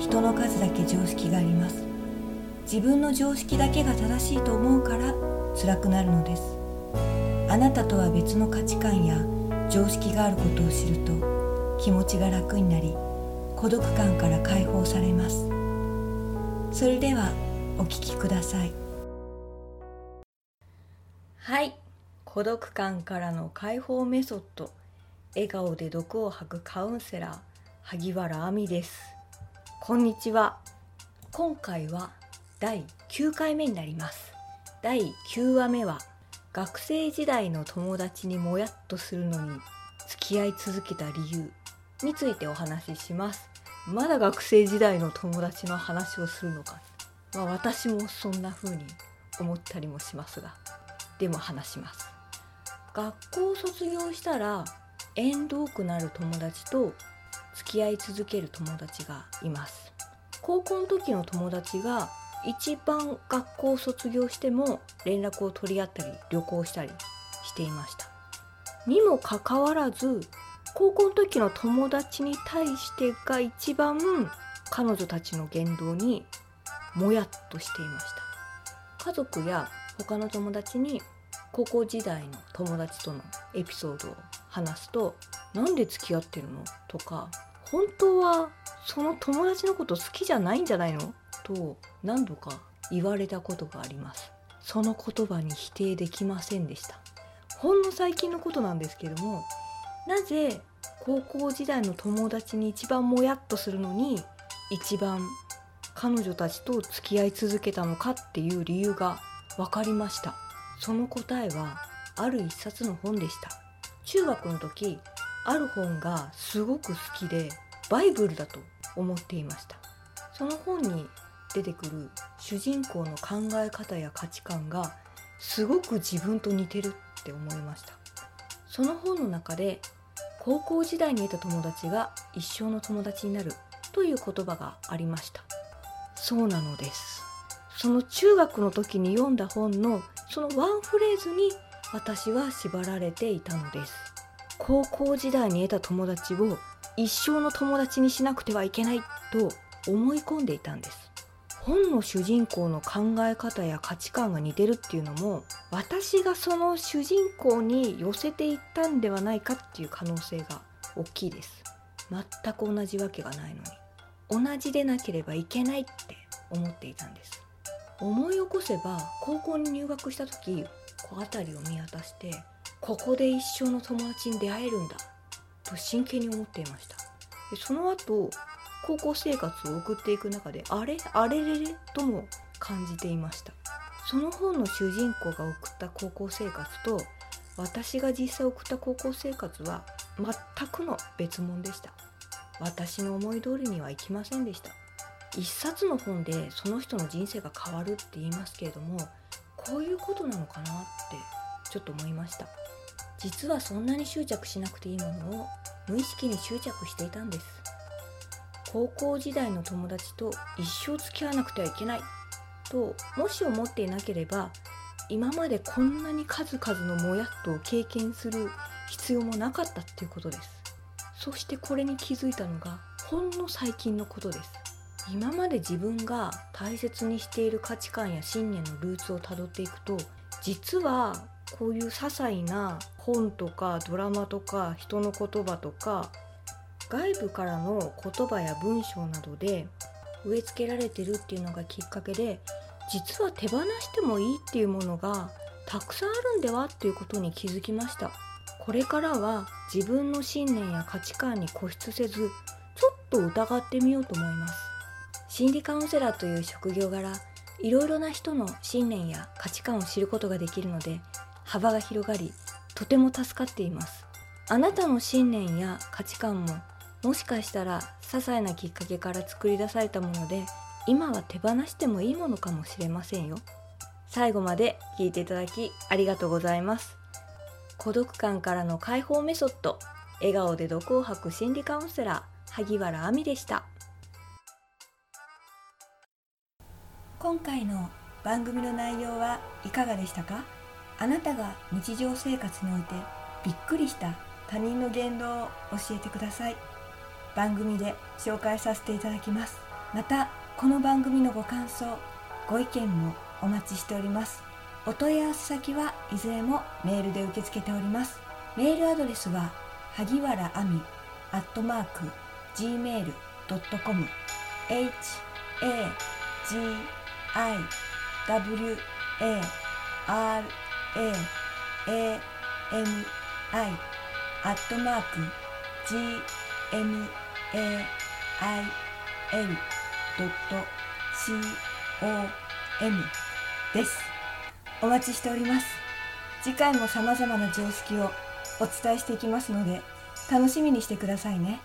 人の数だけ常識があります。自分の常識だけが正しいと思うから辛くなるのです。あなたとは別の価値観や常識があることを知ると気持ちが楽になり孤独感から解放されます。それではお聞きください。はい。孤独感からの解放メソッド。笑顔で毒を吐くカウンセラー萩原亜美です。こんにちは。今回は第9回目になります。第9話目は学生時代の友達にもやっとするのに付き合い続けた理由についてお話しします。まだ学生時代の友達の話をするのか、まあ、私もそんな風に思ったりもしますが。でも話します。学校を卒業したら縁遠くなる友達と付き合い続ける友達がいます。高校の時の友達が一番学校を卒業しても連絡を取り合ったり旅行したりしていました。にもかかわらず高校の時の友達に対してが一番彼女たちの言動にもやっとしていました。家族や他の友達に高校時代の友達とのエピソードを話すと「なんで付き合ってるの?」とか「本当はその友達のこと好きじゃないんじゃないの?」と何度か言われたことがあります。その言葉に否定できませんでした。ほんの最近のことなんですけどもなぜ高校時代の友達に一番もやっとするのに一番彼女たちと付き合い続けたのかっていう理由が分かりました。その答えはある一冊の本でした。中学の時ある本がすごく好きでバイブルだと思っていました。その本に出てくる主人公の考え方や価値観がすごく自分と似てるって思いました。その本の中で高校時代に得た友達が一生の友達になるという言葉がありました。そうなのです。その中学の時に読んだ本のそのワンフレーズに私は縛られていたのです。高校時代に得た友達を一生の友達にしなくてはいけないと思い込んでいたんです。本の主人公の考え方や価値観が似てるっていうのも私がその主人公に寄せていったんではないかっていう可能性が大きいです。全く同じわけがないのに。同じでなければいけないって思っていたんです。思い起こせば高校に入学した時こう辺りを見渡してここで一生の友達に出会えるんだ。と真剣に思っていました。でその後高校生活を送っていく中であれ？あれれれ？とも感じていました。その本の主人公が送った高校生活と私が実際送った高校生活は全くの別物でした。私の思い通りにはいきませんでした。一冊の本でその人の人生が変わるって言いますけれどもこういうことなのかなってちょっと思いました。実はそんなに執着しなくていいものを無意識に執着していたんです。高校時代の友達と一生付き合わなくてはいけない。ともし思っていなければ今までこんなに数々のもやっとを経験する必要もなかったっていうことです。そしてこれに気づいたのがほんの最近のことです。今まで自分が大切にしている価値観や信念のルーツをたどっていくと実はこういう些細な本とかドラマとか人の言葉とか外部からの言葉や文章などで植え付けられてるっていうのがきっかけで実は手放してもいいっていうものがたくさんあるんではっていうことに気づきました。これからは自分の信念や価値観に固執せずちょっと疑ってみようと思います。心理カウンセラーという職業柄いろいろな人の信念や価値観を知ることができるので幅が広がりとても助かっています。あなたの信念や価値観ももしかしたら些細なきっかけから作り出されたもので今は手放してもいいものかもしれませんよ。最後まで聞いていただきありがとうございます。孤独感からの解放メソッド笑顔で毒を吐く心理カウンセラー萩原亜美でした。今回の番組の内容はいかがでしたか？あなたが日常生活においてびっくりした他人の言動を教えてください。番組で紹介させていただきます。またこの番組のご感想ご意見もお待ちしております。お問い合わせ先はいずれもメールで受け付けております。メールアドレスは萩原亜美アットマーク gmail.com h a g i w a r a a m i アットマーク g m a i l ドット c o m ですお待ちしております次回も様々な常識をお伝えしていきますので楽しみにしてくださいね。